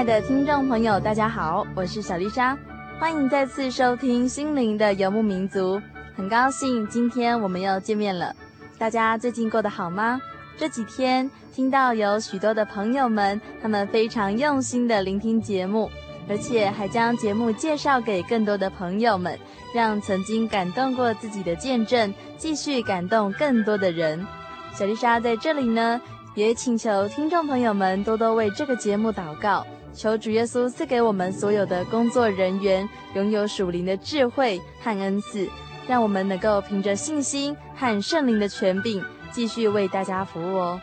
爱的听众朋友，大家好，我是小丽莎，欢迎再次收听《心灵的游牧民族》。很高兴今天我们又见面了，大家最近过得好吗？这几天听到有许多的朋友们，他们非常用心的聆听节目，而且还将节目介绍给更多的朋友们，让曾经感动过自己的见证继续感动更多的人。小丽莎在这里呢。也请求听众朋友们多多为这个节目祷告，求主耶稣赐给我们所有的工作人员拥有属灵的智慧和恩赐，让我们能够凭着信心和圣灵的权柄，继续为大家服务哦。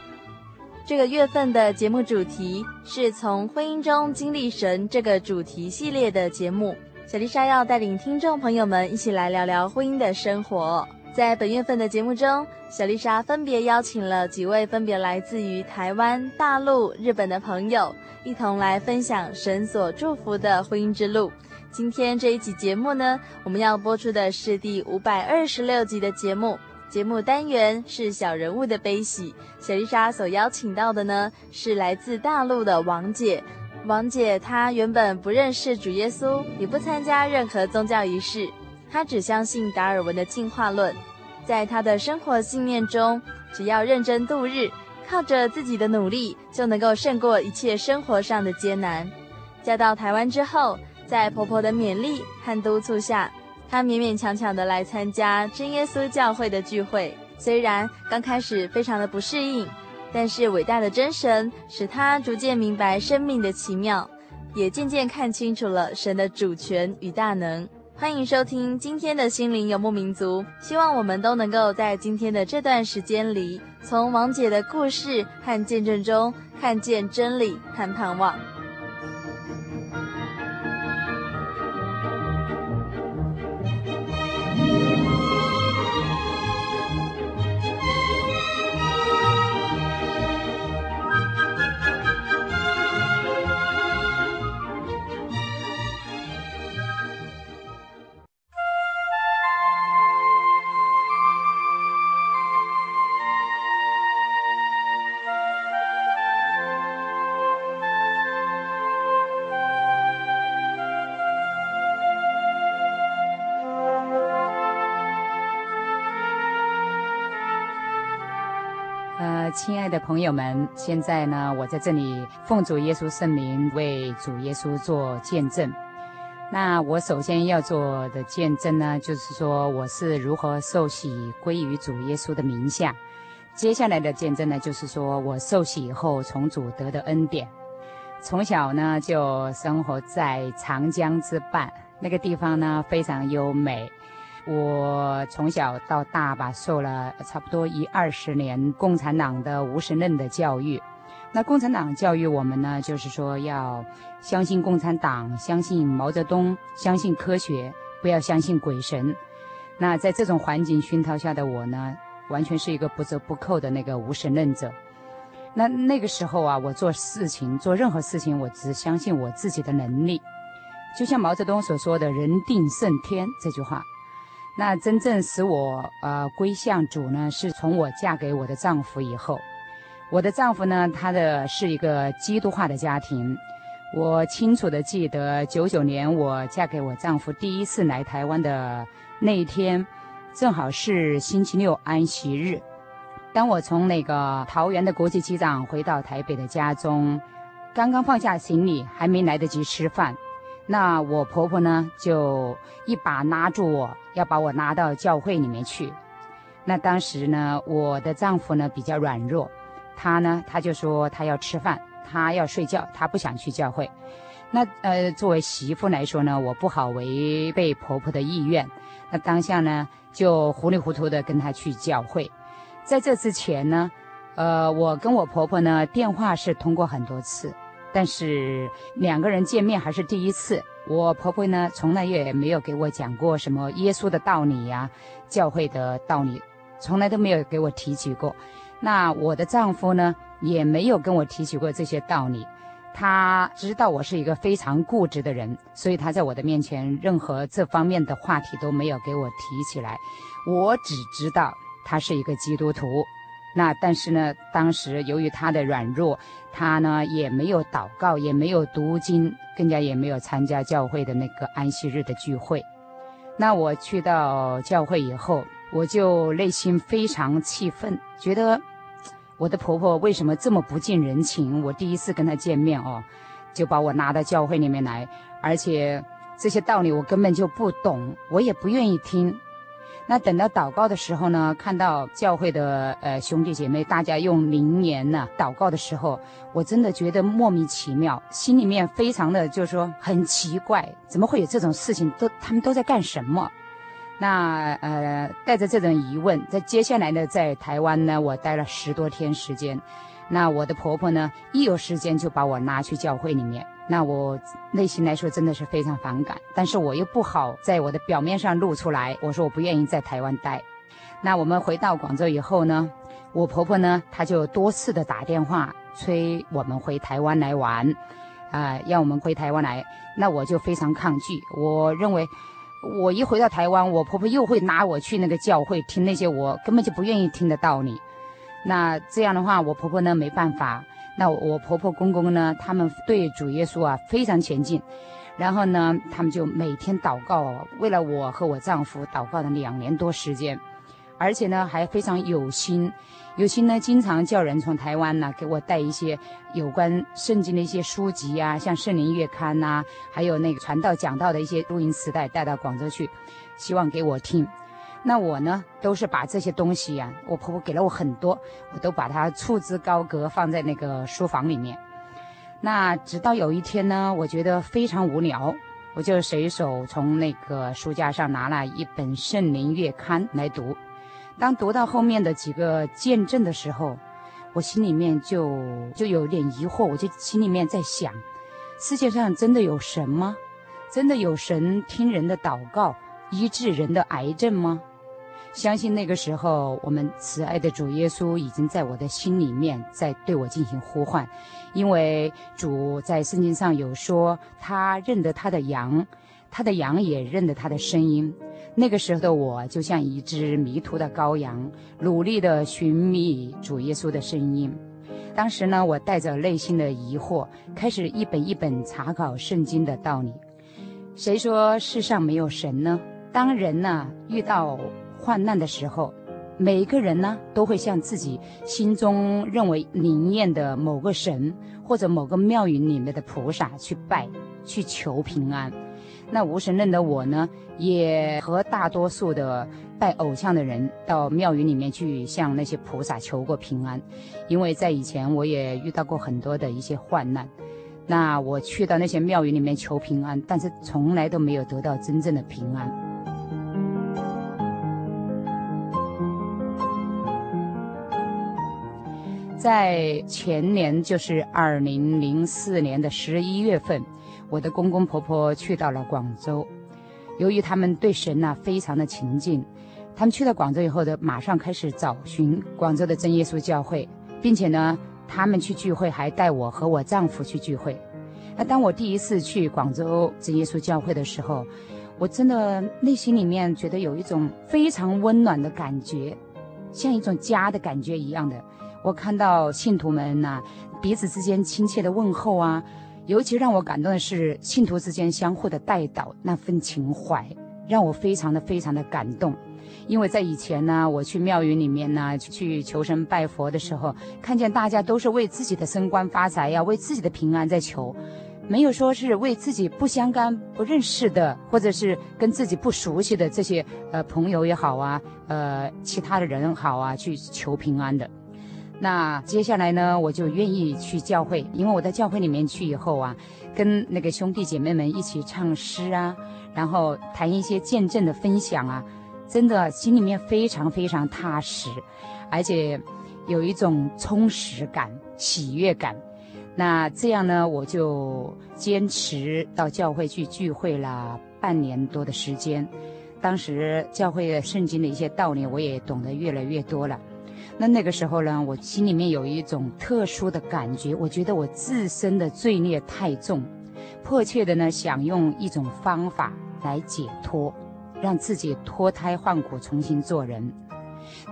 这个月份的节目主题是从婚姻中经历神这个主题系列的节目，小丽莎要带领听众朋友们一起来聊聊婚姻的生活。在本月份的节目中，小丽莎分别邀请了几位分别来自于台湾、大陆、日本的朋友，一同来分享神所祝福的婚姻之路。今天这一集节目呢，我们要播出的是第五百二十六集的节目，节目单元是小人物的悲喜。小丽莎所邀请到的呢，是来自大陆的王姐。王姐她原本不认识主耶稣，也不参加任何宗教仪式。他只相信达尔文的进化论，在他的生活信念中，只要认真度日，靠着自己的努力，就能够胜过一切生活上的艰难。嫁到台湾之后，在婆婆的勉励和督促下，她勉勉强强的来参加真耶稣教会的聚会。虽然刚开始非常的不适应，但是伟大的真神使他逐渐明白生命的奇妙，也渐渐看清楚了神的主权与大能。欢迎收听今天的心灵游牧民族，希望我们都能够在今天的这段时间里，从王姐的故事和见证中，看见真理和盼望。亲爱的朋友们，现在呢，我在这里奉主耶稣圣名为主耶稣做见证。那我首先要做的见证呢，就是说我是如何受洗归于主耶稣的名下。接下来的见证呢，就是说我受洗以后从主得的恩典。从小呢就生活在长江之畔，那个地方呢非常优美。我从小到大吧，受了差不多一二十年共产党的无神论的教育。那共产党教育我们呢，就是说要相信共产党，相信毛泽东，相信科学，不要相信鬼神。那在这种环境熏陶下的我呢，完全是一个不折不扣的那个无神论者。那那个时候啊，我做事情做任何事情，我只相信我自己的能力。就像毛泽东所说的“人定胜天”这句话。那真正使我呃归向主呢，是从我嫁给我的丈夫以后。我的丈夫呢，他的是一个基督化的家庭。我清楚地记得，九九年我嫁给我丈夫第一次来台湾的那一天，正好是星期六安息日。当我从那个桃园的国际机场回到台北的家中，刚刚放下行李，还没来得及吃饭，那我婆婆呢就一把拉住我，要把我拉到教会里面去。那当时呢，我的丈夫呢比较软弱，他呢他就说他要吃饭，他要睡觉，他不想去教会。那呃，作为媳妇来说呢，我不好违背婆婆的意愿。那当下呢，就糊里糊涂的跟他去教会。在这之前呢，呃，我跟我婆婆呢电话是通过很多次，但是两个人见面还是第一次。我婆婆呢从来也没有给我讲过什么耶稣的道理呀、教会的道理，从来都没有给我提起过。那我的丈夫呢也没有跟我提起过这些道理。他知道我是一个非常固执的人，所以他在我的面前任何这方面的话题都没有给我提起来。我只知道他是一个基督徒，那但是呢，当时由于他的软弱，他呢也没有祷告，也没有读经，更加也没有参加教会的那个安息日的聚会。那我去到教会以后，我就内心非常气愤，觉得。我的婆婆为什么这么不近人情？我第一次跟她见面哦，就把我拉到教会里面来，而且这些道理我根本就不懂，我也不愿意听。那等到祷告的时候呢，看到教会的呃兄弟姐妹大家用灵言呢祷告的时候，我真的觉得莫名其妙，心里面非常的就是说很奇怪，怎么会有这种事情？都他们都在干什么？那呃，带着这种疑问，在接下来呢，在台湾呢，我待了十多天时间。那我的婆婆呢，一有时间就把我拉去教会里面。那我内心来说真的是非常反感，但是我又不好在我的表面上露出来。我说我不愿意在台湾待。那我们回到广州以后呢，我婆婆呢，她就多次的打电话催我们回台湾来玩，啊、呃，要我们回台湾来。那我就非常抗拒，我认为。我一回到台湾，我婆婆又会拿我去那个教会听那些我根本就不愿意听的道理。那这样的话，我婆婆呢没办法。那我婆婆公公呢，他们对主耶稣啊非常虔敬。然后呢，他们就每天祷告，为了我和我丈夫祷告了两年多时间，而且呢还非常有心。有心呢，经常叫人从台湾呢给我带一些有关圣经的一些书籍啊，像《圣灵月刊》呐，还有那个传道讲道的一些录音磁带带到广州去，希望给我听。那我呢，都是把这些东西呀、我婆婆给了我很多，我都把它束之高阁，放在那个书房里面。那直到有一天呢，我觉得非常无聊，我就随手从那个书架上拿了一本《圣灵月刊》来读。当读到后面的几个见证的时候，我心里面就就有点疑惑，我就心里面在想：世界上真的有神吗？真的有神听人的祷告，医治人的癌症吗？相信那个时候，我们慈爱的主耶稣已经在我的心里面在对我进行呼唤，因为主在圣经上有说，他认得他的羊，他的羊也认得他的声音。那个时候的我，就像一只迷途的羔羊，努力地寻觅主耶稣的声音。当时呢，我带着内心的疑惑，开始一本一本查考圣经的道理。谁说世上没有神呢？当人呢遇到患难的时候，每一个人呢都会向自己心中认为灵验的某个神或者某个庙宇里面的菩萨去拜，去求平安。那无神论的我呢，也和大多数的拜偶像的人到庙宇里面去向那些菩萨求过平安，因为在以前我也遇到过很多的一些患难，那我去到那些庙宇里面求平安，但是从来都没有得到真正的平安。在前年，就是二零零四年的十一月份。我的公公婆婆去到了广州，由于他们对神呐、啊、非常的亲近，他们去到广州以后的马上开始找寻广州的真耶稣教会，并且呢他们去聚会，还带我和我丈夫去聚会。那当我第一次去广州真耶稣教会的时候，我真的内心里面觉得有一种非常温暖的感觉，像一种家的感觉一样的。我看到信徒们呐、彼此之间亲切的问候啊，尤其让我感动的是信徒之间相互的代祷那份情怀，让我非常的非常的感动。因为在以前呢，我去庙宇里面呢，去求神拜佛的时候，看见大家都是为自己的升官发财呀，为自己的平安在求，没有说是为自己不相干、不认识的，或者是跟自己不熟悉的这些呃朋友也好啊，呃其他的人好啊，去求平安的。那接下来呢，我就愿意去教会，因为我在教会里面去以后啊，跟那个兄弟姐妹们一起唱诗啊，然后谈一些见证的分享啊。真的心里面非常非常踏实，而且有一种充实感、喜悦感。那这样呢，我就坚持到教会去聚会了半年多的时间。当时教会的圣经的一些道理，我也懂得越来越多了。那那个时候呢，我心里面有一种特殊的感觉，我觉得我自身的罪孽太重，迫切的呢想用一种方法来解脱。让自己脱胎换骨，重新做人。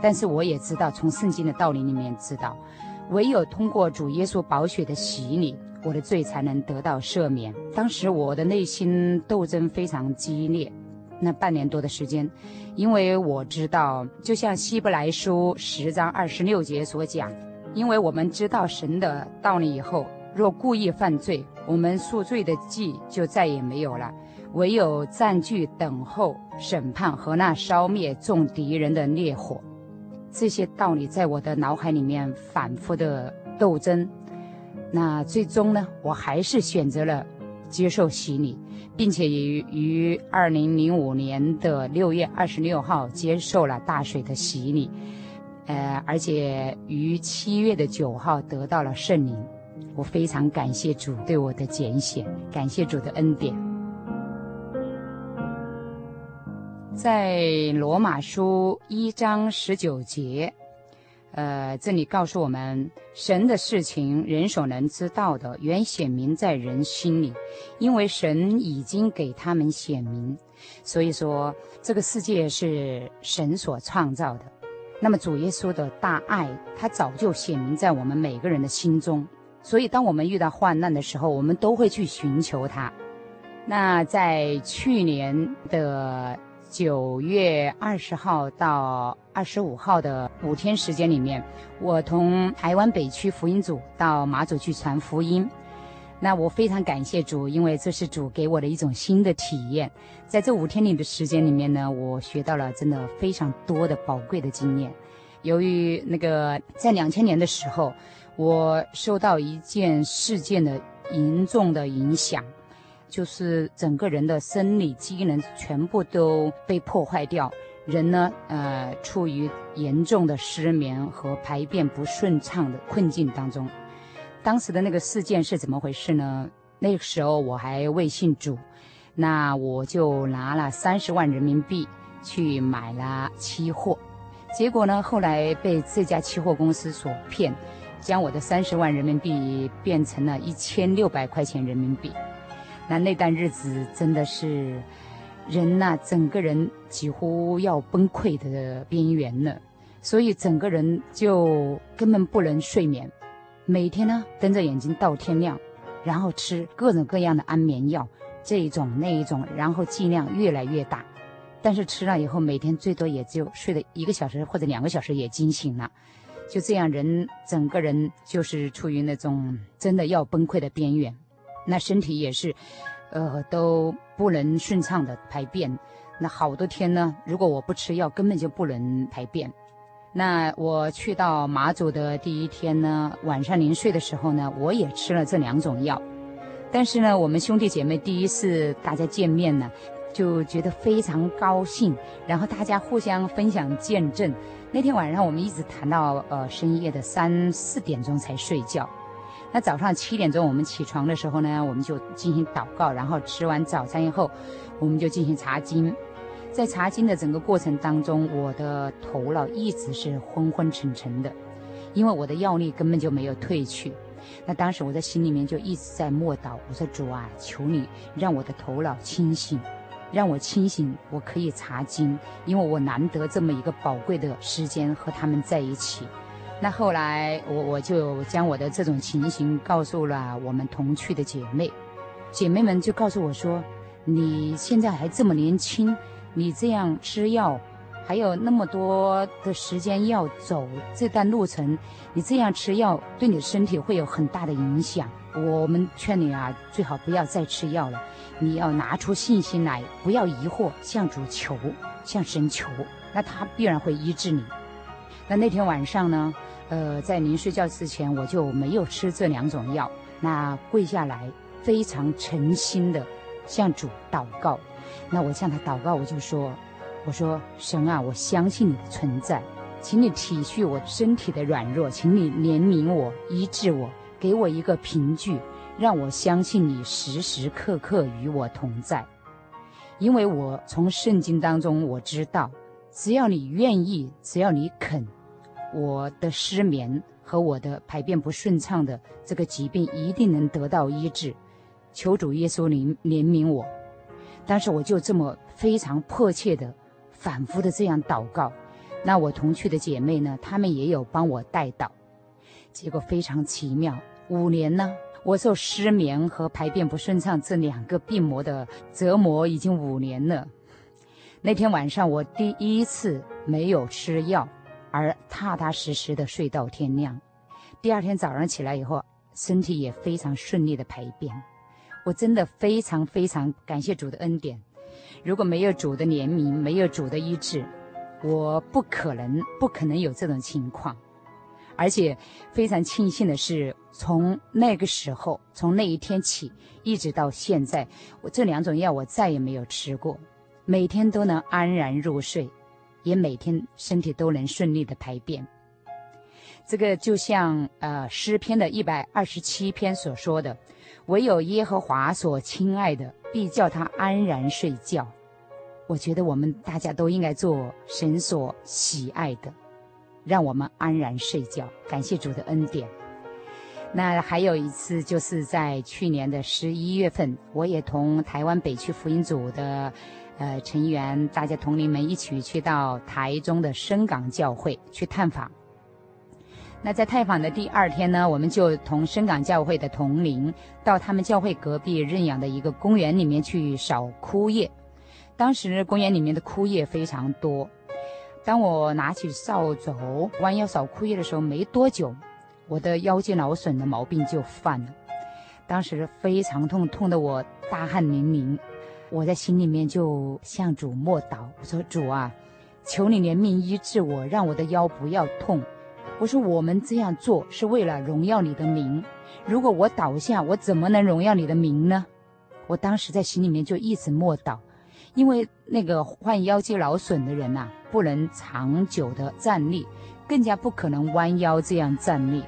但是我也知道，从圣经的道理里面知道，唯有通过主耶稣宝血的洗礼，我的罪才能得到赦免。当时我的内心斗争非常激烈，那半年多的时间，因为我知道，就像希伯来书十章二十六节所讲，因为我们知道神的道理以后，若故意犯罪，我们赎罪的祭就再也没有了。唯有暂据等候审判和那烧灭众敌人的烈火，这些道理在我的脑海里面反复的斗争。那最终呢，我还是选择了接受洗礼，并且于于二零零五年的六月二十六号接受了大水的洗礼，呃，而且于七月的九号得到了圣灵。我非常感谢主对我的拣选，感谢主的恩典。在罗马书一章十九节，呃，这里告诉我们，神的事情，人所能知道的，原显明在人心里，因为神已经给他们显明。所以说，这个世界是神所创造的。那么，主耶稣的大爱，他早就显明在我们每个人的心中。所以，当我们遇到患难的时候，我们都会去寻求他。那在去年的。九月二十号到二十五号的五天时间里面，我从台湾北区福音组到马祖去传福音。那我非常感谢主，因为这是主给我的一种新的体验。在这五天里的时间里面呢，我学到了真的非常多的宝贵的经验。由于那个在两千年的时候，我受到一件事件的严重的影响。就是整个人的生理机能全部都被破坏掉，人呢，呃，处于严重的失眠和排便不顺畅的困境当中。当时的那个事件是怎么回事呢？那个时候我还未信主，那我就拿了三十万人民币去买了期货，结果呢，后来被这家期货公司所骗，将我的三十万人民币变成了一千六百块钱人民币。那那段日子真的是，人呐，整个人几乎要崩溃的边缘了，所以整个人就根本不能睡眠，每天呢瞪着眼睛到天亮，然后吃各种各样的安眠药，这一种那一种，然后剂量越来越大，但是吃了以后每天最多也就睡了一个小时或者两个小时也惊醒了，就这样人整个人就是处于那种真的要崩溃的边缘。那身体也是，呃，都不能顺畅的排便。那好多天呢，如果我不吃药，根本就不能排便。那我去到马祖的第一天呢，晚上临睡的时候呢，我也吃了这两种药。但是呢，我们兄弟姐妹第一次大家见面呢，就觉得非常高兴，然后大家互相分享见证。那天晚上我们一直谈到呃深夜的三四点钟才睡觉。那早上七点钟我们起床的时候呢，我们就进行祷告，然后吃完早餐以后，我们就进行查经。在查经的整个过程当中，我的头脑一直是昏昏沉沉的，因为我的药力根本就没有退去。那当时我在心里面就一直在默祷，我说主啊，求你让我的头脑清醒，让我清醒，我可以查经，因为我难得这么一个宝贵的时间和他们在一起。那后来我我就将我的这种情形告诉了我们同去的姐妹，姐妹们就告诉我说：“你现在还这么年轻，你这样吃药。”还有那么多的时间要走这段路程，你这样吃药对你的身体会有很大的影响。我们劝你啊，最好不要再吃药了。你要拿出信心来，不要疑惑，向主求，向神求，那他必然会医治你。那那天晚上呢，呃，在临睡觉之前，我就没有吃这两种药。那跪下来，非常诚心的向主祷告。那我向他祷告，我就说。我说神啊，我相信你的存在，请你体恤我身体的软弱，请你怜悯我，医治我，给我一个凭据，让我相信你时时刻刻与我同在。因为我从圣经当中我知道，只要你愿意，只要你肯，我的失眠和我的排便不顺畅的这个疾病一定能得到医治。求主耶稣怜怜悯我。但是我就这么非常迫切的。反复的这样祷告，那我同去的姐妹呢，她们也有帮我代祷，结果非常奇妙。五年呢，我受失眠和排便不顺畅这两个病魔的折磨已经五年了。那天晚上我第一次没有吃药，而踏踏实实的睡到天亮。第二天早上起来以后，身体也非常顺利的排便。我真的非常非常感谢主的恩典。如果没有主的怜悯，没有主的医治，我不可能不可能有这种情况。而且非常庆幸的是，从那个时候，从那一天起，一直到现在，我这两种药我再也没有吃过，每天都能安然入睡，也每天身体都能顺利的排便。这个就像呃诗篇的一百二十七篇所说的。唯有耶和华所亲爱的，必叫他安然睡觉。我觉得我们大家都应该做神所喜爱的，让我们安然睡觉。感谢主的恩典。那还有一次，就是在去年的十一月份，我也同台湾北区福音组的呃成员，大家同龄们一起去到台中的深港教会去探访。那在探访的第二天呢，我们就同深港教会的同龄到他们教会隔壁认养的一个公园里面去扫枯叶。当时公园里面的枯叶非常多，当我拿起扫帚弯腰扫枯叶的时候，没多久，我的腰肌劳损的毛病就犯了。当时非常痛，痛得我大汗淋漓。我在心里面就向主默祷，我说：“主啊，求你怜悯医治我，让我的腰不要痛。”我说，我们这样做是为了荣耀你的名。如果我倒下，我怎么能荣耀你的名呢？我当时在心里面就一直默祷，因为那个患腰肌劳损的人呐、不能长久的站立，更加不可能弯腰这样站立。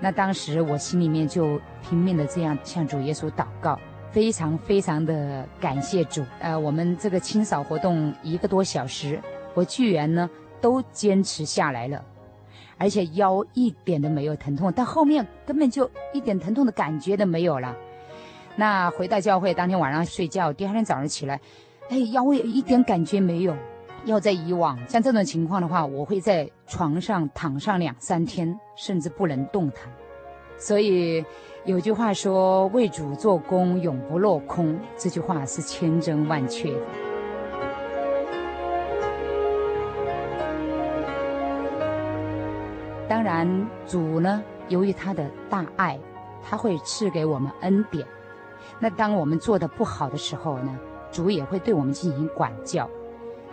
那当时我心里面就拼命的这样向主耶稣祷告，非常非常的感谢主。呃，我们这个清扫活动一个多小时，我居然呢都坚持下来了。而且腰一点都没有疼痛，到后面根本就一点疼痛的感觉都没有了。那回到教会当天晚上睡觉，第二天早上起来，哎，腰也一点感觉没有。要在以往像这种情况的话，我会在床上躺上两三天，甚至不能动弹。所以有句话说：“为主做工，永不落空。”这句话是千真万确的。当然，主呢，由于他的大爱，他会赐给我们恩典。那当我们做得不好的时候呢，主也会对我们进行管教，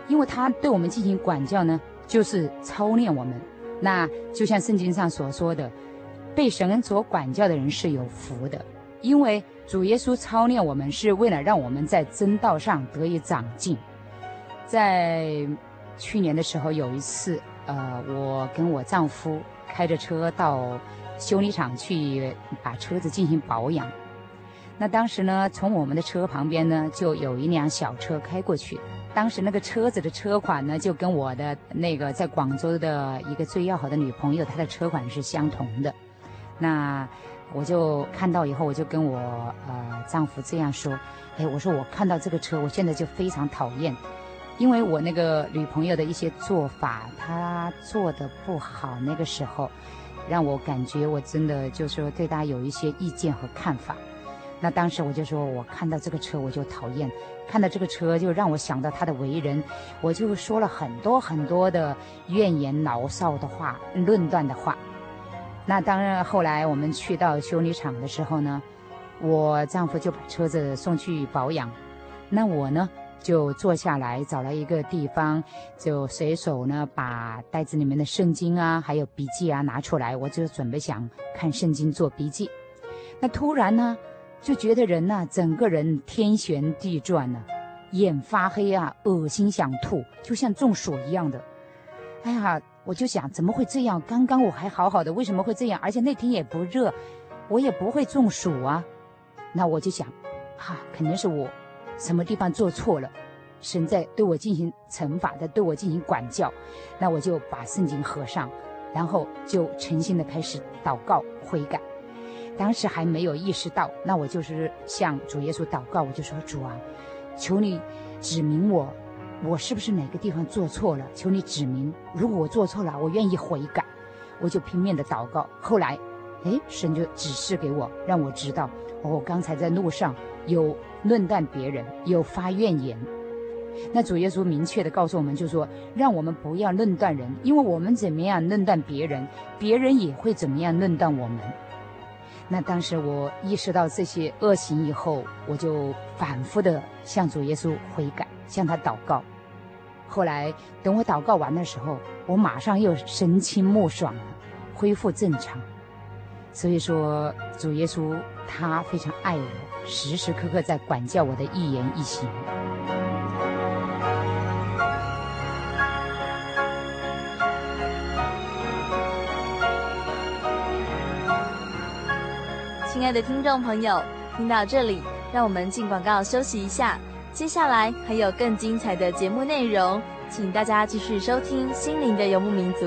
因为他对我们进行管教呢，就是操练我们。那就像圣经上所说的，被神恩所管教的人是有福的，因为主耶稣操练我们是为了让我们在真道上得以长进。在去年的时候，有一次。呃，我跟我丈夫开着车到修理厂去把车子进行保养。那当时呢，从我们的车旁边呢，就有一辆小车开过去。当时那个车子的车款呢，就跟我的那个在广州的一个最要好的女朋友，她的车款是相同的。那我就看到以后，我就跟我呃丈夫这样说：“哎，我说我看到这个车，我现在就非常讨厌，因为我那个女朋友的一些做法，她做得不好，那个时候让我感觉我真的就是说对她有一些意见和看法。那当时我就说，我看到这个车我就讨厌，看到这个车就让我想到她的为人，我就说了很多很多的怨言牢骚的话，论断的话。”那当然，后来我们去到修理厂的时候呢，我丈夫就把车子送去保养，那我呢就坐下来找了一个地方，就随手呢把袋子里面的圣经啊，还有笔记啊拿出来，我就准备想看圣经做笔记。那突然呢，就觉得人呐，整个人天旋地转呢，眼发黑啊，恶心想吐，就像中暑一样的。哎呀！我就想，怎么会这样？刚刚我还好好的，为什么会这样？而且那天也不热，我也不会中暑啊。那我就想，哈、肯定是我什么地方做错了，神在对我进行惩罚，在对我进行管教。那我就把圣经合上，然后就诚心的开始祷告悔改。当时还没有意识到，那我就是向主耶稣祷告，我就说：主啊，求你指明我。我是不是哪个地方做错了？求你指明。如果我做错了，我愿意悔改。我就拼命的祷告。后来，哎，神就指示给我，让我知道，我、刚才在路上有论断别人，有发怨言。那主耶稣明确的告诉我们，就说让我们不要论断人，因为我们怎么样论断别人，别人也会怎么样论断我们。那当时我意识到这些恶行以后，我就反复的向主耶稣悔改。向他祷告，后来等我祷告完的时候，我马上又神清目爽了，恢复正常。所以说，主耶稣他非常爱我，时时刻刻在管教我的一言一行。亲爱的听众朋友，听到这里，让我们进广告休息一下。接下来还有更精彩的节目内容，请大家继续收听《心灵的游牧民族》。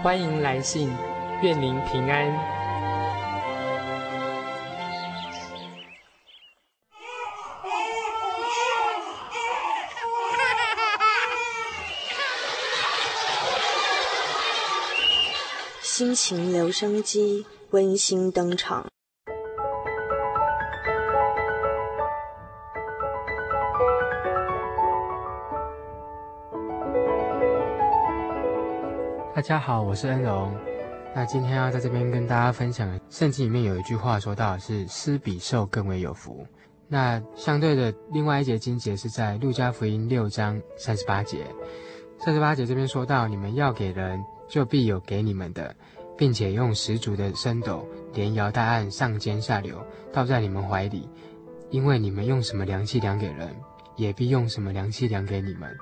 欢迎来信，愿您平安。心情留声机温馨登场。大家好，我是恩荣。那今天要在这边跟大家分享，圣经里面有一句话说到是“施比受更为有福”。那相对的，另外一节经节是在路加福音六章三十八节。三十八节这边说到：“你们要给人，就必有给你们的，并且用十足的升斗，连摇带按，上尖下流，倒在你们怀里。因为你们用什么量器量给人，也必用什么量器量给你们。”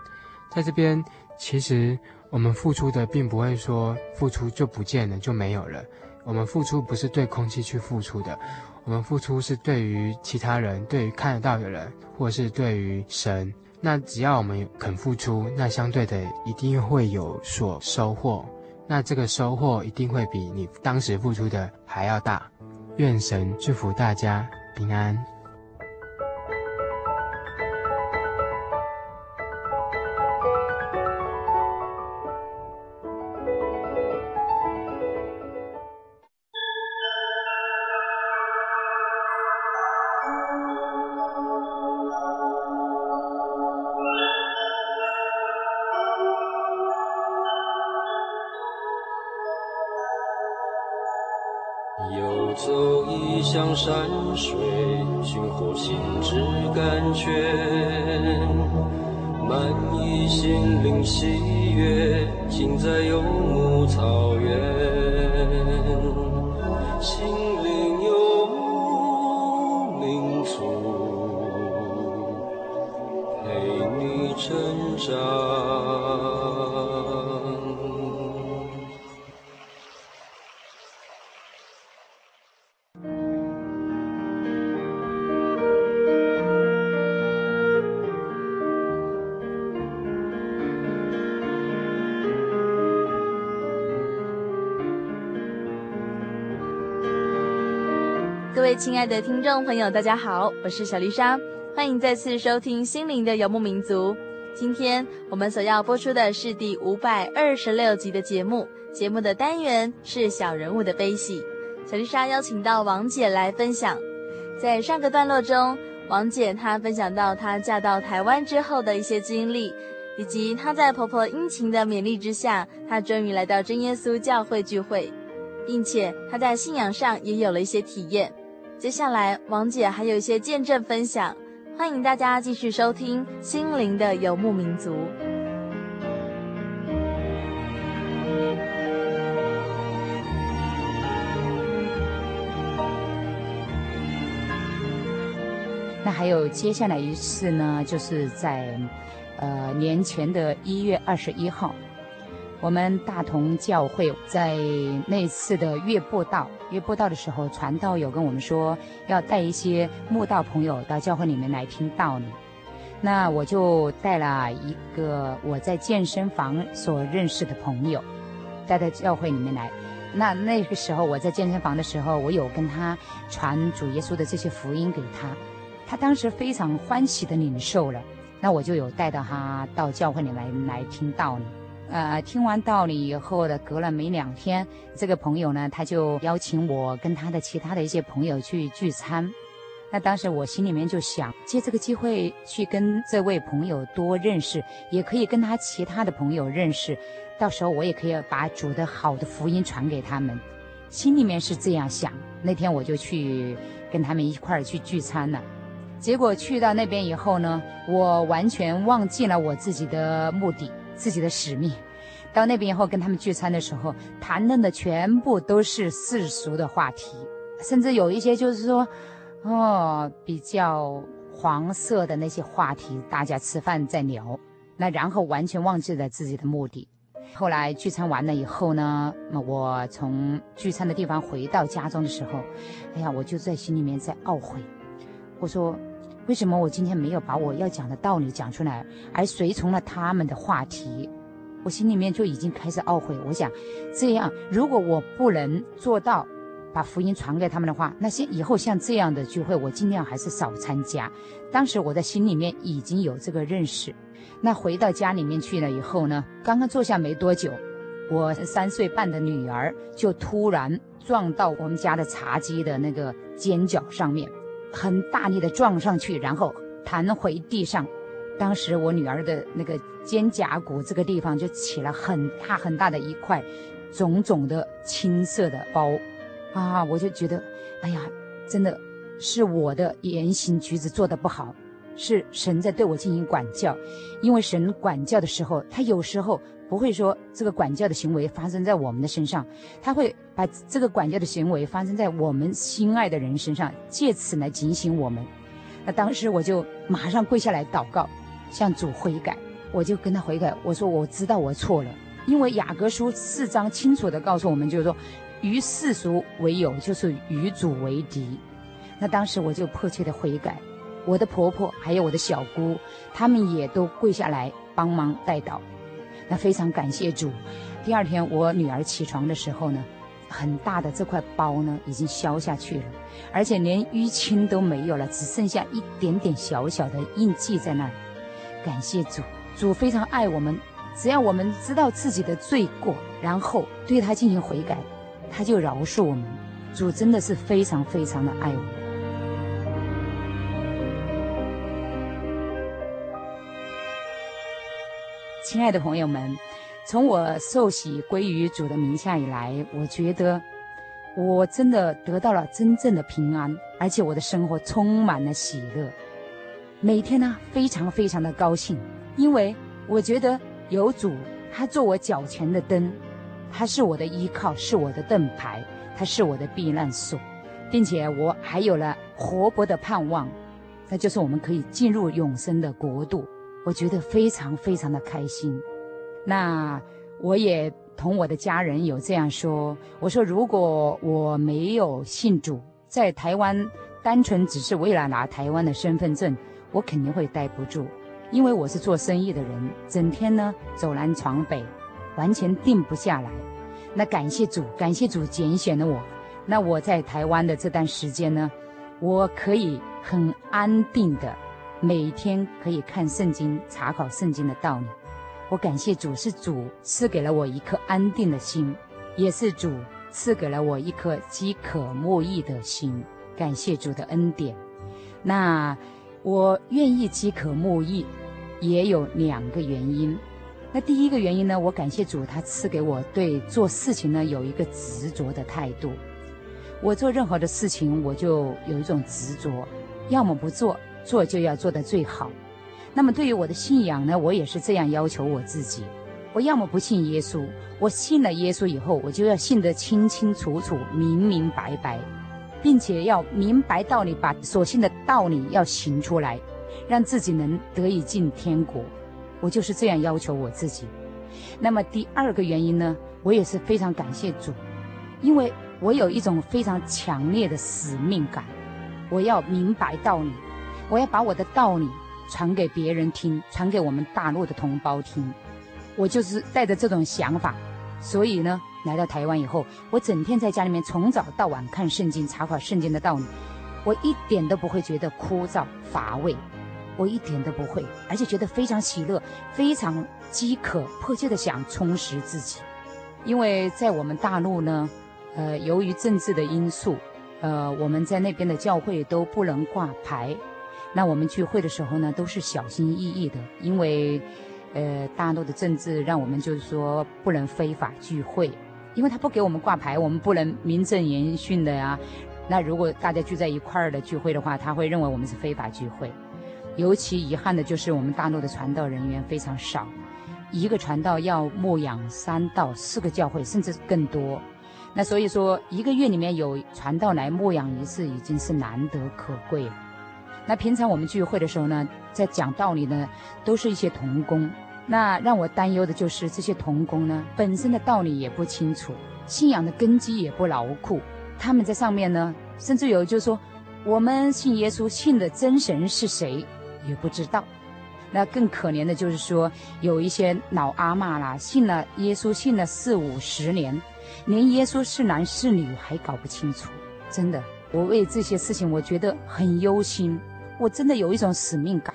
在这边，其实。我们付出的并不会说付出就不见了，就没有了。我们付出不是对空气去付出的，我们付出是对于其他人，对于看得到的人，或者是对于神。那只要我们肯付出，那相对的一定会有所收获。那这个收获一定会比你当时付出的还要大。愿神祝福大家平安。亲爱的听众朋友，大家好，我是小丽莎，欢迎再次收听《心灵的游牧民族》。今天我们所要播出的是第五百二十六集的节目，节目的单元是小人物的悲喜。小丽莎邀请到王姐来分享。在上个段落中，王姐她分享到她嫁到台湾之后的一些经历，以及她在婆婆殷勤的勉励之下，她终于来到真耶稣教会聚会，并且她在信仰上也有了一些体验。接下来，王姐还有一些见证分享，欢迎大家继续收听《心灵的游牧民族》。那还有接下来一次呢，就是在呃年前的一月二十一号。我们大同教会在那次的月播道，月播道的时候，传道有跟我们说要带一些慕道朋友到教会里面来听道理。那我就带了一个我在健身房所认识的朋友，带到教会里面来。那那个时候我在健身房的时候，我有跟他传主耶稣的这些福音给他，他当时非常欢喜的领受了。那我就有带到他到教会里来来听道理。呃，听完道理以后的，隔了没两天，这个朋友呢，他就邀请我跟他的其他的一些朋友去聚餐。那当时我心里面就想，借这个机会去跟这位朋友多认识，也可以跟他其他的朋友认识，到时候我也可以把主的好的福音传给他们。心里面是这样想。那天我就去跟他们一块儿去聚餐了。结果去到那边以后呢，我完全忘记了我自己的目的。自己的使命，到那边以后跟他们聚餐的时候，谈论的全部都是世俗的话题，甚至有一些就是说，哦，比较黄色的那些话题，大家吃饭在聊，那然后完全忘记了自己的目的。后来聚餐完了以后呢，那我从聚餐的地方回到家中的时候，哎呀，我就在心里面在懊悔，我说。为什么我今天没有把我要讲的道理讲出来，而随从了他们的话题？我心里面就已经开始懊悔。我想，这样如果我不能做到把福音传给他们的话，那些以后像这样的聚会，我尽量还是少参加。当时我在心里面已经有这个认识。那回到家里面去了以后呢，刚刚坐下没多久，我三岁半的女儿就突然撞到我们家的茶几的那个尖角上面。很大力的撞上去，然后弹回地上。当时我女儿的那个肩胛骨这个地方就起了很大很大的一块肿肿的青色的包，啊，我就觉得，哎呀，真的是我的言行举止做的不好，是神在对我进行管教。因为神管教的时候，他有时候。不会说这个管教的行为发生在我们的身上，他会把这个管教的行为发生在我们心爱的人身上，借此来警醒我们。那当时我就马上跪下来祷告，向主悔改。我就跟他悔改，我说我知道我错了，因为雅各书四章清楚地告诉我们，就是说与世俗为友，就是与主为敌。那当时我就迫切地悔改，我的婆婆还有我的小姑，他们也都跪下来帮忙带祷。那非常感谢主。第二天我女儿起床的时候呢，很大的这块包呢已经消下去了，而且连淤青都没有了，只剩下一点点小小的印记在那里。感谢主，主非常爱我们，只要我们知道自己的罪过，然后对他进行悔改，他就饶恕我们。主真的是非常非常的爱我。亲爱的朋友们，从我受洗归于主的名下以来，我觉得我真的得到了真正的平安，而且我的生活充满了喜乐。每天呢，非常非常的高兴，因为我觉得有主，他做我脚前的灯，他是我的依靠，是我的盾牌，他是我的避难所，并且我还有了活泼的盼望，那就是我们可以进入永生的国度。我觉得非常非常的开心。那我也同我的家人有这样说，我说如果我没有信主，在台湾单纯只是为了拿台湾的身份证。我肯定会待不住，因为我是做生意的人，整天呢走南闯北，完全定不下来。那感谢主，感谢主拣选了我。那我在台湾的这段时间呢，我可以很安定的每天可以看圣经、查考圣经的道理。我感谢主，是主赐给了我一颗安定的心，也是主赐给了我一颗饥渴慕义的心。感谢主的恩典。那。我愿意饥渴慕义，也有两个原因。那第一个原因呢，我感谢主，他赐给我对做事情呢有一个执着的态度。我做任何的事情，我就有一种执着，要么不做，做就要做得最好。那么对于我的信仰呢，我也是这样要求我自己。我要么不信耶稣，我信了耶稣以后，我就要信得清清楚楚、明明白白。并且要明白道理，把所信的道理要行出来，让自己能得以进天国。我就是这样要求我自己。那么第二个原因呢，我也是非常感谢主，因为我有一种非常强烈的使命感，我要明白道理，我要把我的道理传给别人听，传给我们大陆的同胞听。我就是带着这种想法，所以呢。来到台湾以后，我整天在家里面从早到晚看圣经、查考圣经的道理，我一点都不会觉得枯燥乏味，我一点都不会，而且觉得非常喜乐，非常饥渴，迫切的想充实自己。因为在我们大陆呢，呃，由于政治的因素，呃，我们在那边的教会都不能挂牌，那我们聚会的时候呢，都是小心翼翼的，因为，呃，大陆的政治让我们就是说不能非法聚会。因为他不给我们挂牌，我们不能名正言顺的呀。那如果大家聚在一块儿的聚会的话，他会认为我们是非法聚会。尤其遗憾的就是我们大陆的传道人员非常少，一个传道要牧养三到四个教会，甚至更多。那所以说，一个月里面有传道来牧养一次，已经是难得可贵了。那平常我们聚会的时候呢，在讲道理呢，都是一些童工。那让我担忧的就是这些童工呢，本身的道理也不清楚，信仰的根基也不牢固。他们在上面呢，甚至有就是说，我们信耶稣，信的真神是谁也不知道。那更可怜的就是说，有一些老阿嬷啦，信了耶稣，信了四五十年，连耶稣是男是女还搞不清楚。真的，我为这些事情我觉得很忧心，我真的有一种使命感。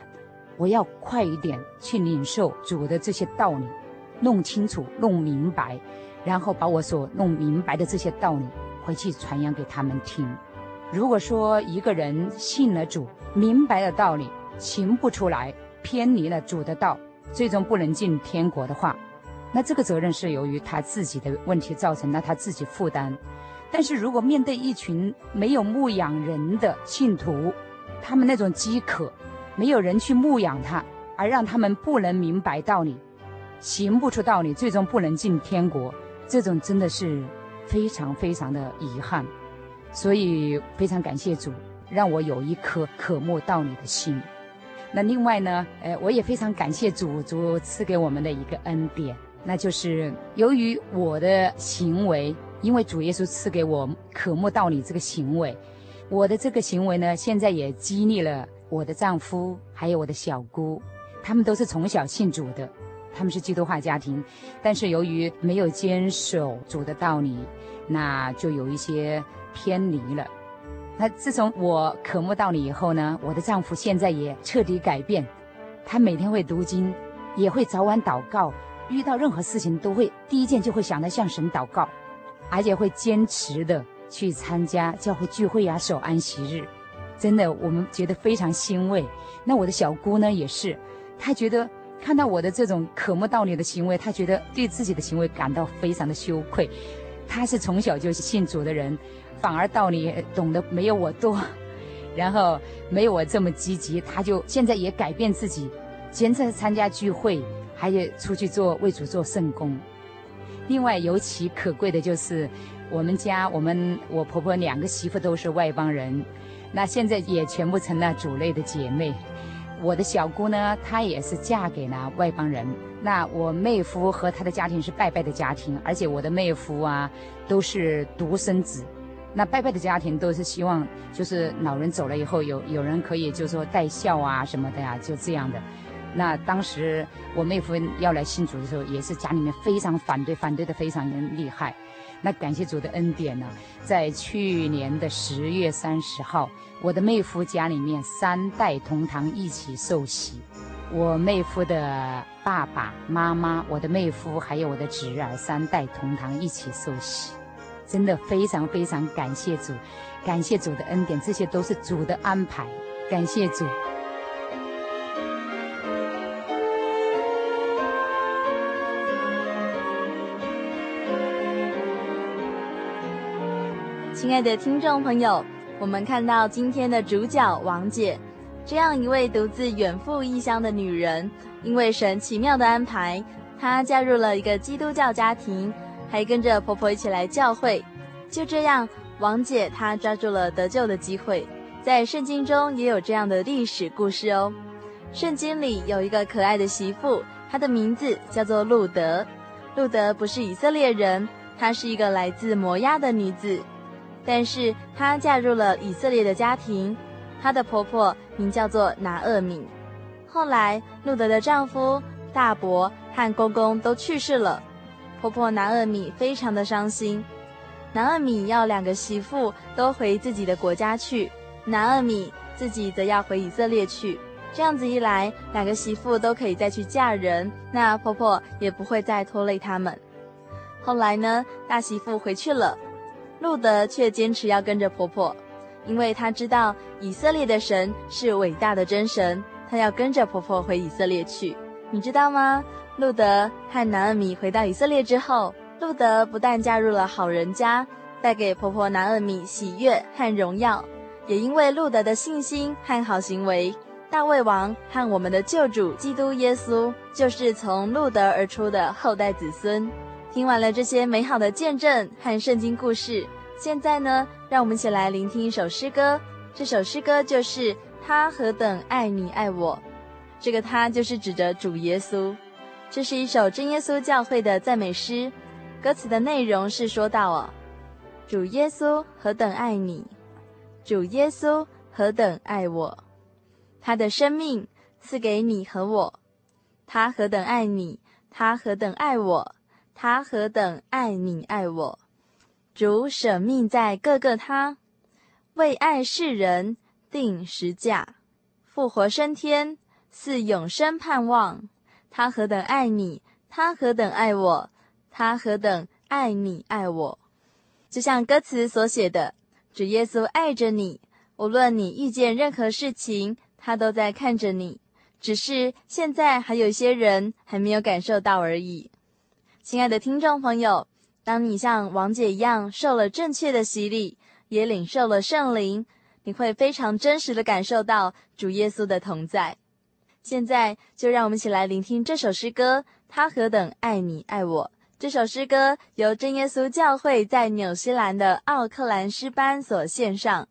我要快一点去领受主的这些道理，弄清楚、弄明白，然后把我所弄明白的这些道理回去传扬给他们听。如果说一个人信了主，明白了道理，行不出来，偏离了主的道，最终不能进天国的话，那这个责任是由于他自己的问题造成，那他自己负担。但是如果面对一群没有牧养人的信徒，他们那种饥渴。没有人去牧养他，而让他们不能明白道理，行不出道理，最终不能进天国。这种真的是非常非常的遗憾，所以非常感谢主，让我有一颗渴慕道理的心。那另外呢，呃，我也非常感谢主，主赐给我们的一个恩典，那就是由于我的行为，因为主耶稣赐给我渴慕道理这个行为，我的这个行为呢，现在也激励了。我的丈夫还有我的小姑，他们都是从小信主的，他们是基督化家庭，但是由于没有坚守主的道理，那就有一些偏离了。那自从我渴慕道理以后呢，我的丈夫现在也彻底改变，他每天会读经，也会早晚祷告，遇到任何事情都会第一件就会想到向神祷告，而且会坚持的去参加教会聚会呀，守安息日。真的，我们觉得非常欣慰。那我的小姑呢，也是，她觉得看到我的这种渴慕道理的行为，她觉得对自己的行为感到非常的羞愧，她是从小就信主的人，反而道理懂得没有我多，然后没有我这么积极，她就现在也改变自己，坚持参加聚会，还有出去做为主做圣工。另外，尤其可贵的就是我们家，我们我婆婆两个媳妇都是外邦人，那现在也全部成了主内的姐妹。我的小姑呢，她也是嫁给了外邦人。那我妹夫和他的家庭是拜拜的家庭，而且我的妹夫啊都是独生子。那拜拜的家庭都是希望，就是老人走了以后有有人可以就是说带孝啊什么的呀，就这样的。那当时我妹夫要来信主的时候，也是家里面非常反对，反对的非常厉害。那感谢主的恩典呢，在去年的十月三十号，我的妹夫家里面三代同堂一起受洗，我妹夫的爸爸妈妈、我的妹夫还有我的侄儿三代同堂一起受洗，真的非常非常感谢主，感谢主的恩典，这些都是主的安排，感谢主。亲爱的听众朋友，我们看到今天的主角王姐，这样一位独自远赴异乡的女人，因为神奇妙的安排，她加入了一个基督教家庭，还跟着婆婆一起来教会。就这样，王姐她抓住了得救的机会。在圣经中也有这样的历史故事哦。圣经里有一个可爱的媳妇，她的名字叫做路德。路德不是以色列人，她是一个来自摩押的女子。但是她嫁入了以色列的家庭，她的婆婆名叫做拿厄米。后来路德的丈夫大伯和公公都去世了，婆婆拿厄米非常的伤心。拿厄米要两个媳妇都回自己的国家去，拿厄米自己则要回以色列去。这样子一来，两个媳妇都可以再去嫁人，那婆婆也不会再拖累他们。后来呢，大媳妇回去了。路德却坚持要跟着婆婆，因为她知道以色列的神是伟大的真神，她要跟着婆婆回以色列去。你知道吗？路德和拿俄米回到以色列之后，路德不但嫁入了好人家，带给婆婆拿俄米喜悦和荣耀，也因为路德的信心和好行为，大卫王和我们的救主基督耶稣就是从路德而出的后代子孙。听完了这些美好的见证和圣经故事，现在呢，让我们一起来聆听一首诗歌。这首诗歌就是“他何等爱你爱我”，这个“他”就是指着主耶稣。这是一首真耶稣教会的赞美诗，歌词的内容是说到哦，主耶稣何等爱你，主耶稣何等爱我，他的生命赐给你和我，他何等爱你，他何等爱我。他何等爱你爱我，主舍命在各个他，为爱世人定十架，复活升天，赐永生盼望。他何等爱你，他何等爱我，他何等爱你爱我。就像歌词所写的，主耶稣爱着你，无论你遇见任何事情，他都在看着你，只是现在还有些人还没有感受到而已。亲爱的听众朋友，当你像王姐一样受了正确的洗礼，也领受了圣灵，你会非常真实的感受到主耶稣的同在。现在就让我们一起来聆听这首诗歌《他何等爱你爱我》。这首诗歌由真耶稣教会在纽西兰的奥克兰诗班所献上。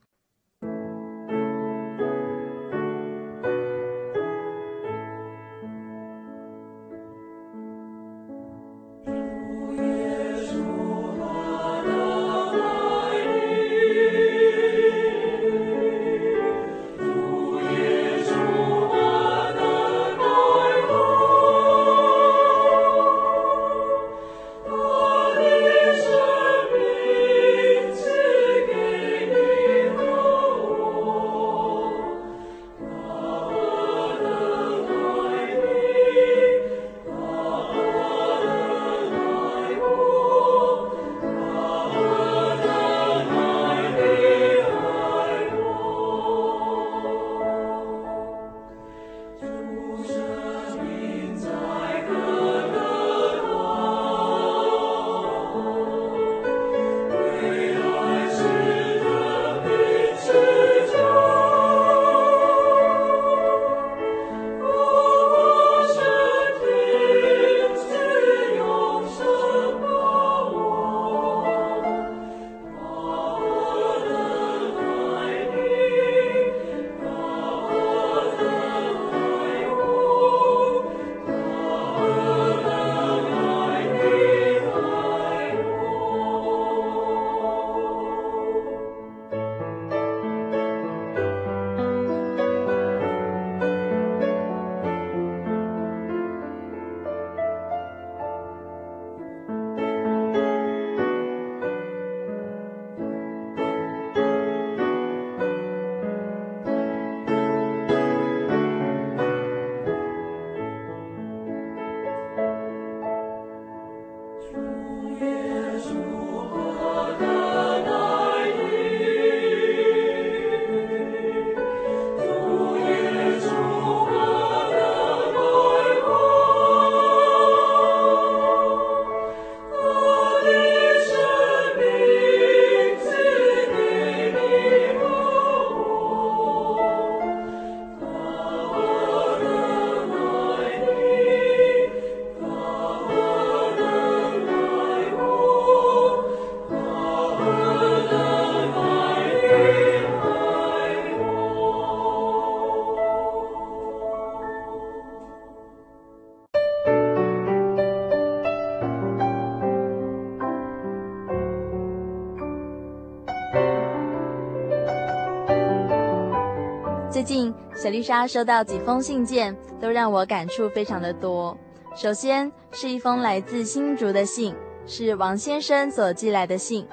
丽莎收到几封信件，都让我感触非常的多。首先是一封来自新竹的信，是王先生所寄来的信。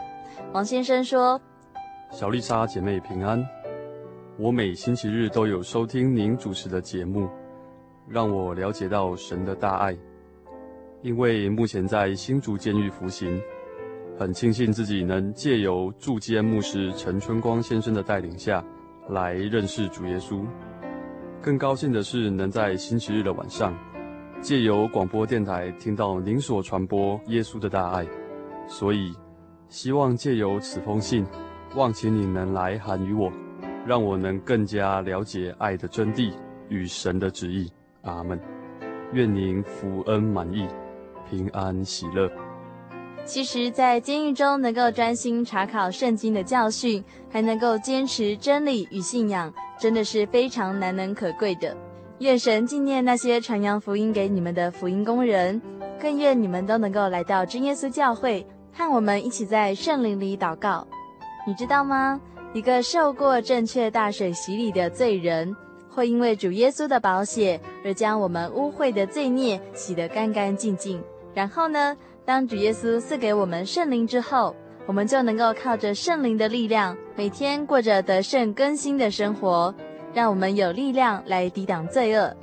王先生说：“小丽莎姐妹平安，我每星期日都有收听您主持的节目，让我了解到神的大爱。因为目前在新竹监狱服刑，很庆幸自己能借由驻监牧师陈春光先生的带领下来认识主耶稣。更高兴的是能在星期日的晚上。”借由广播电台听到您所传播耶稣的大爱，所以希望借由此封信，望请你能来函于我，让我能更加了解爱的真谛与神的旨意。阿门。愿您福恩满溢，平安喜乐。其实，在监狱中能够专心查考圣经的教训，还能够坚持真理与信仰，真的是非常难能可贵的。愿神纪念那些传扬福音给你们的福音工人，更愿你们都能够来到真耶稣教会，和我们一起在圣灵里祷告。你知道吗？一个受过正确大水洗礼的罪人，会因为主耶稣的宝血而将我们污秽的罪孽洗得干干净净。然后呢，当主耶稣赐给我们圣灵之后，我们就能够靠着圣灵的力量，每天过着得胜更新的生活。让我们有力量来抵挡罪恶。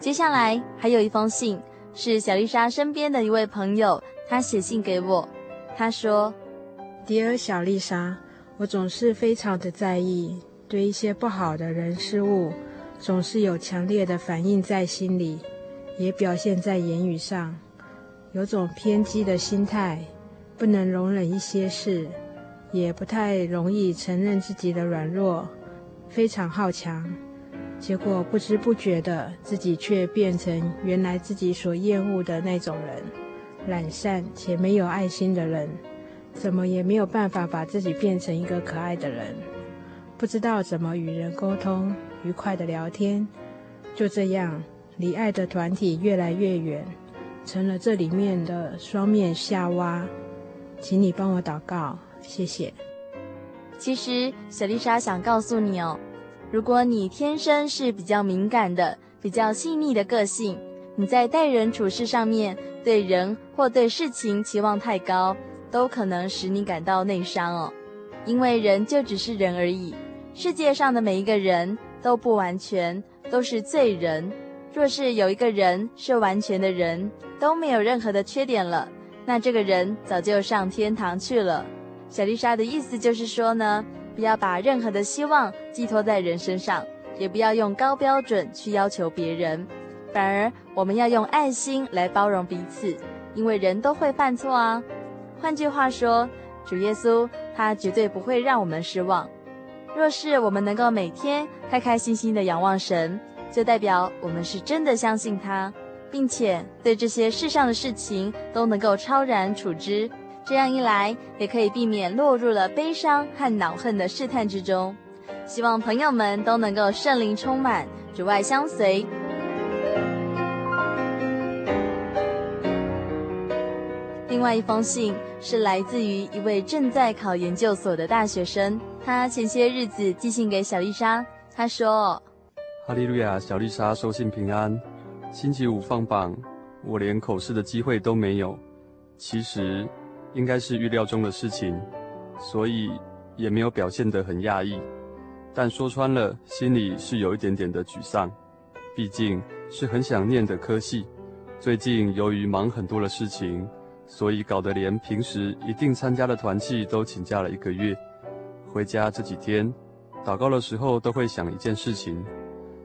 接下来还有一封信，是小丽莎身边的一位朋友，他写信给我。他说：“Dear 小丽莎，我总是非常的在意，对一些不好的人事物，总是有强烈的反应在心里，也表现在言语上，有种偏激的心态，不能容忍一些事，也不太容易承认自己的软弱。”非常好强，结果不知不觉的，自己却变成原来自己所厌恶的那种人，懒散且没有爱心的人，怎么也没有办法把自己变成一个可爱的人，不知道怎么与人沟通，愉快的聊天，就这样离爱的团体越来越远，成了这里面的双面夏娃，请你帮我祷告，谢谢。其实，小丽莎想告诉你哦，如果你天生是比较敏感的、比较细腻的个性，你在待人处事上面对人或对事情期望太高，都可能使你感到内伤哦。因为人就只是人而已，世界上的每一个人都不完全，都是罪人。若是有一个人是完全的人，都没有任何的缺点了，那这个人早就上天堂去了。小丽莎的意思就是说呢，不要把任何的希望寄托在人身上，也不要用高标准去要求别人，反而我们要用爱心来包容彼此，因为人都会犯错啊。换句话说，主耶稣他绝对不会让我们失望。若是我们能够每天开开心心的仰望神，就代表我们是真的相信他，并且对这些世上的事情都能够超然处之。这样一来，也可以避免落入了悲伤和恼恨的试探之中。希望朋友们都能够圣灵充满，主爱相随。另外一封信是来自于一位正在考研究所的大学生，他前些日子寄信给小丽莎，他说：“哈利路亚，小丽莎收信平安。星期五放榜，我连口试的机会都没有。其实。”应该是预料中的事情，所以也没有表现得很讶异。但说穿了，心里是有一点点的沮丧，毕竟是很想念的科系。最近由于忙很多的事情，所以搞得连平时一定参加的团契都请假了一个月。回家这几天，祷告的时候都会想一件事情：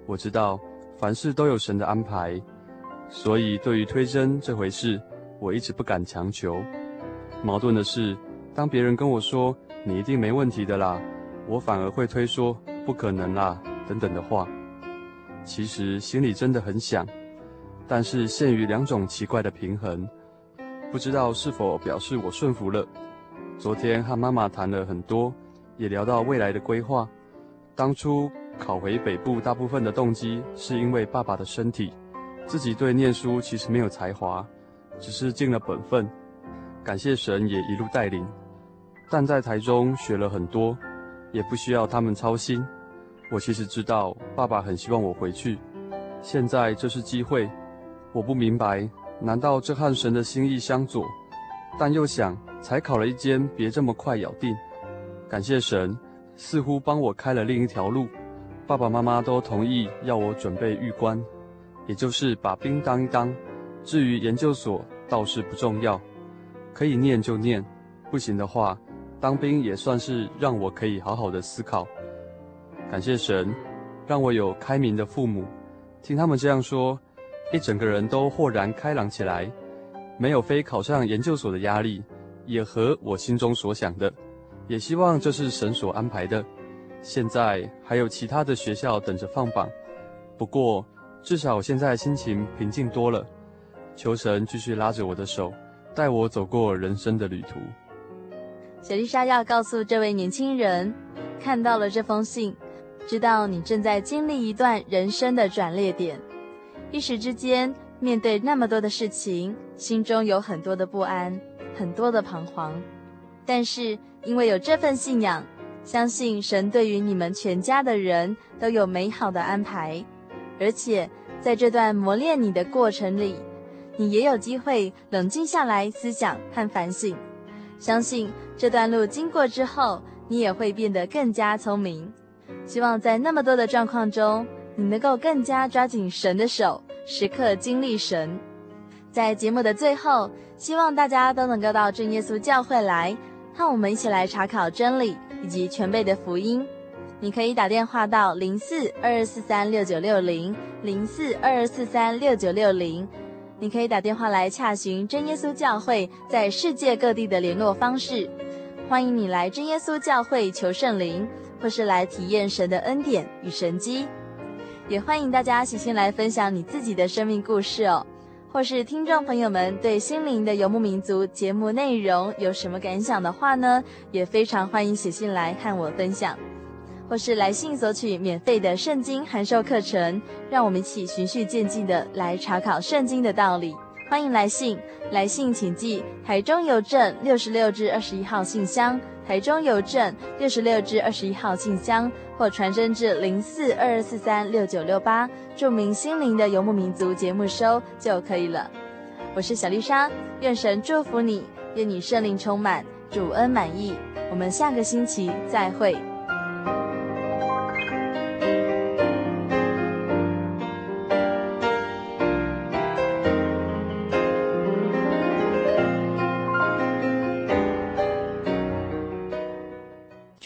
我知道凡事都有神的安排，所以对于推甄这回事，我一直不敢强求。矛盾的是，当别人跟我说“你一定没问题的啦”，我反而会推说“不可能啦”等等的话。其实心里真的很想，但是陷于两种奇怪的平衡，不知道是否表示我顺服了。昨天和妈妈谈了很多，也聊到未来的规划。当初考回北部大部分的动机是因为爸爸的身体，自己对念书其实没有才华，只是尽了本分。感谢神也一路带领，但在台中学了很多，也不需要他们操心。我其实知道爸爸很希望我回去，现在这是机会。我不明白，难道这和神的心意相左？但又想，才考了一间，别这么快咬定。感谢神，似乎帮我开了另一条路。爸爸妈妈都同意要我准备预官，也就是把兵当一当。至于研究所，倒是不重要，可以念就念，不行的话，当兵也算是让我可以好好的思考。感谢神，让我有开明的父母，听他们这样说，一整个人都豁然开朗起来，没有非考上研究所的压力，也合我心中所想的，也希望这是神所安排的。现在还有其他的学校等着放榜，不过至少我现在心情平静多了。求神继续拉着我的手，带我走过人生的旅途。小丽莎要告诉这位年轻人，看到了这封信，知道你正在经历一段人生的转捩点，一时之间面对那么多的事情，心中有很多的不安，很多的彷徨，但是因为有这份信仰。相信神对于你们全家的人都有美好的安排，而且在这段磨练你的过程里，你也有机会冷静下来思想和反省。相信这段路经过之后，你也会变得更加聪明。希望在那么多的状况中，你能够更加抓紧神的手，时刻经历神。在节目的最后，希望大家都能够到真耶稣教会来，和我们一起来查考真理。以及全辈的福音，你可以打电话到零四二二四三六九六零零四二二四三六九六零，你可以打电话来洽询真耶稣教会在世界各地的联络方式。欢迎你来真耶稣教会求圣灵，或是来体验神的恩典与神迹。也欢迎大家写信来分享你自己的生命故事哦。或是听众朋友们对心灵的游牧民族节目内容有什么感想的话呢？也非常欢迎写信来和我分享，或是来信索取免费的圣经函授课程，让我们一起循序渐进的来查考圣经的道理。欢迎来信，来信请寄台中邮政六十六至二十一号信箱，台中邮政六十六至二十一号信箱，或传真至零四二二四三六九六八，著名“心灵的游牧民族”节目收就可以了。我是小丽莎，愿神祝福你，愿你圣灵充满，主恩满意。我们下个星期再会。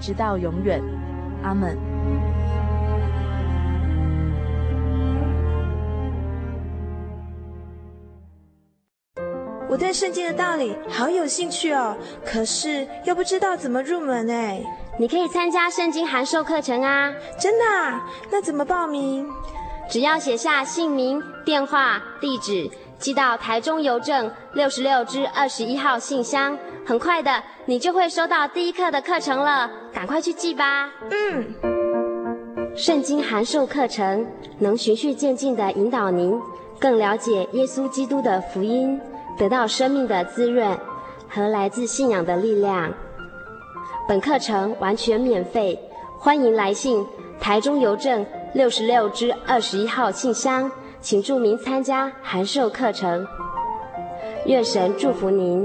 直到永远，阿门。我对圣经的道理好有兴趣哦，可是又不知道怎么入门哎。你可以参加圣经函授课程啊！真的啊？那怎么报名？只要写下姓名、电话、地址，寄到台中邮政六十六至二十一号信箱。很快的，你就会收到第一课的课程了，赶快去记吧。嗯，圣经函授课程能循序渐进的引导您更了解耶稣基督的福音，得到生命的滋润和来自信仰的力量。本课程完全免费，欢迎来信台中邮政六十六支二十一号信箱，请注明参加函授课程。愿神祝福您。